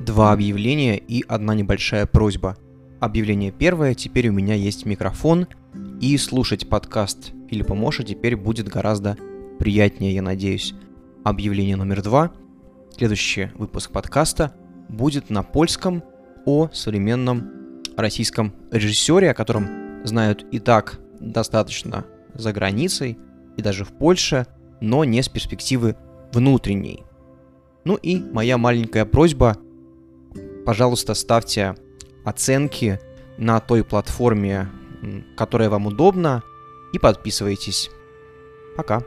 два объявления и одна небольшая просьба. Объявление первое, теперь у меня есть микрофон, и слушать подкаст или помощь теперь будет гораздо приятнее, я надеюсь. Объявление номер два. Следующий выпуск подкаста будет на польском о современном российском режиссере, о котором знают и так достаточно за границей и даже в Польше, но не с перспективы внутренней. Ну и моя маленькая просьба, пожалуйста, ставьте оценки на той платформе, которая вам удобна, и подписывайтесь. Пока.